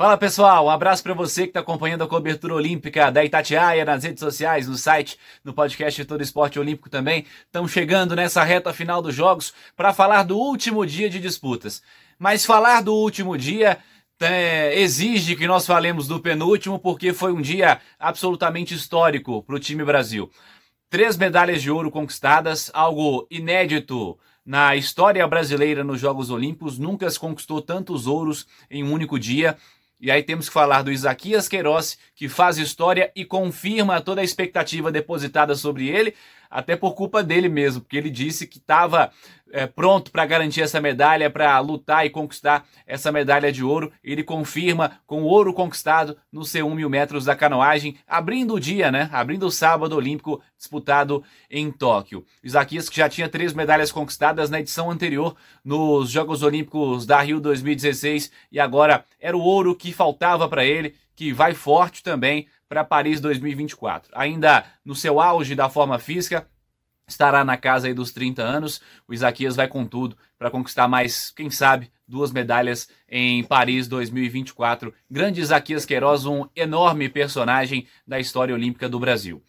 Fala pessoal, um abraço para você que está acompanhando a cobertura olímpica da Itatiaia nas redes sociais, no site, no podcast Todo Esporte Olímpico também. Estamos chegando nessa reta final dos Jogos para falar do último dia de disputas. Mas falar do último dia é, exige que nós falemos do penúltimo, porque foi um dia absolutamente histórico para o time Brasil. Três medalhas de ouro conquistadas, algo inédito na história brasileira nos Jogos Olímpicos. Nunca se conquistou tantos ouros em um único dia. E aí temos que falar do Isaquias Queiroz, que faz história e confirma toda a expectativa depositada sobre ele, até por culpa dele mesmo, porque ele disse que estava é, pronto para garantir essa medalha, para lutar e conquistar essa medalha de ouro. Ele confirma com o ouro conquistado no C1 mil metros da canoagem, abrindo o dia, né? Abrindo o sábado olímpico disputado em Tóquio. Isaquias que já tinha três medalhas conquistadas na edição anterior nos Jogos Olímpicos da Rio 2016 e agora era o ouro que faltava para ele, que vai forte também para Paris 2024. Ainda no seu auge da forma física, estará na casa aí dos 30 anos. O Isaquias vai com tudo para conquistar mais, quem sabe, duas medalhas em Paris 2024. Grande Isaquias Queiroz, um enorme personagem da história olímpica do Brasil.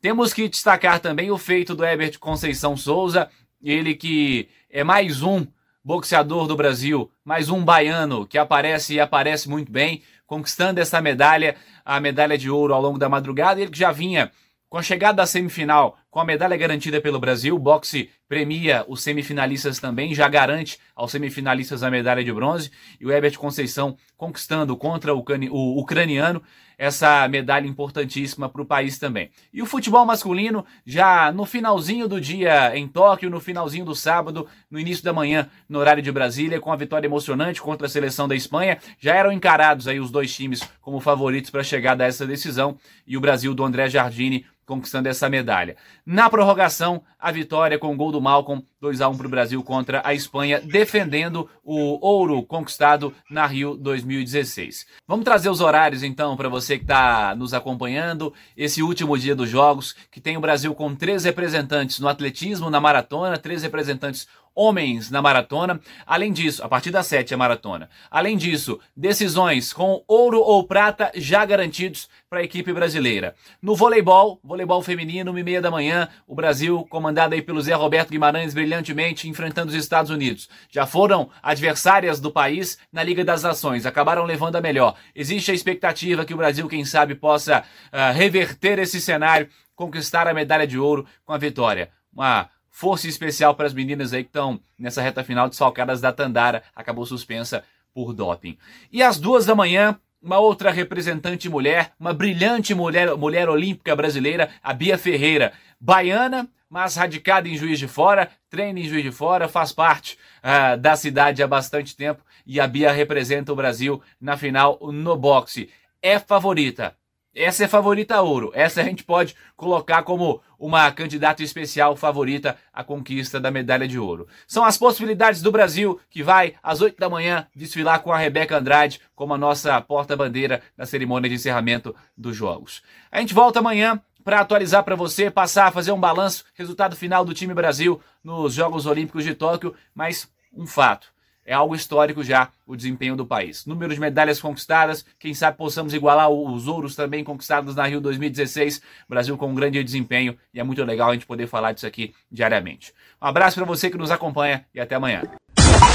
Temos que destacar também o feito do Herbert Conceição Souza, ele que é mais um boxeador do Brasil, mais um baiano que aparece e aparece muito bem, conquistando essa medalha, a medalha de ouro ao longo da madrugada. Ele que já vinha com a chegada da semifinal, com a medalha garantida pelo Brasil, o boxe premia os semifinalistas também, já garante aos semifinalistas a medalha de bronze, e o Herbert Conceição conquistando contra o, o ucraniano essa medalha importantíssima para o país também. E o futebol masculino, já no finalzinho do dia em Tóquio, no finalzinho do sábado, no início da manhã, no horário de Brasília, com a vitória emocionante contra a seleção da Espanha, já eram encarados aí os dois times como favoritos para chegar a essa decisão, e o Brasil do André Jardine conquistando essa medalha. Na prorrogação, a vitória com o gol do Malcolm, 2 a 1 para o Brasil contra a Espanha, defendendo o ouro conquistado na Rio 2016. Vamos trazer os horários então para você que está nos acompanhando. Esse último dia dos Jogos, que tem o Brasil com três representantes no atletismo, na maratona, três representantes homens na maratona. Além disso, a partir das 7 a maratona. Além disso, decisões com ouro ou prata já garantidos para a equipe brasileira. No voleibol, voleibol feminino, uma e meia da manhã, o Brasil, comandado aí pelo Zé Roberto Guimarães, brilhantemente enfrentando os Estados Unidos. Já foram adversárias do país na Liga das Nações, acabaram levando a melhor. Existe a expectativa que o Brasil, quem sabe, possa uh, reverter esse cenário, conquistar a medalha de ouro com a vitória. Uma Força especial para as meninas aí que estão nessa reta final desfalcadas da Tandara, acabou suspensa por doping. E às duas da manhã, uma outra representante mulher, uma brilhante mulher, mulher olímpica brasileira, a Bia Ferreira, baiana, mas radicada em Juiz de Fora, treina em Juiz de Fora, faz parte uh, da cidade há bastante tempo e a Bia representa o Brasil na final no boxe. É favorita, essa é favorita a ouro. Essa a gente pode colocar como uma candidata especial favorita à conquista da medalha de ouro. São as possibilidades do Brasil que vai às 8 da manhã desfilar com a Rebeca Andrade como a nossa porta-bandeira na cerimônia de encerramento dos Jogos. A gente volta amanhã para atualizar para você, passar a fazer um balanço, resultado final do time Brasil nos Jogos Olímpicos de Tóquio, mas um fato é algo histórico já o desempenho do país. Número de medalhas conquistadas, quem sabe possamos igualar os ouros também conquistados na Rio 2016. Brasil com um grande desempenho e é muito legal a gente poder falar disso aqui diariamente. Um abraço para você que nos acompanha e até amanhã.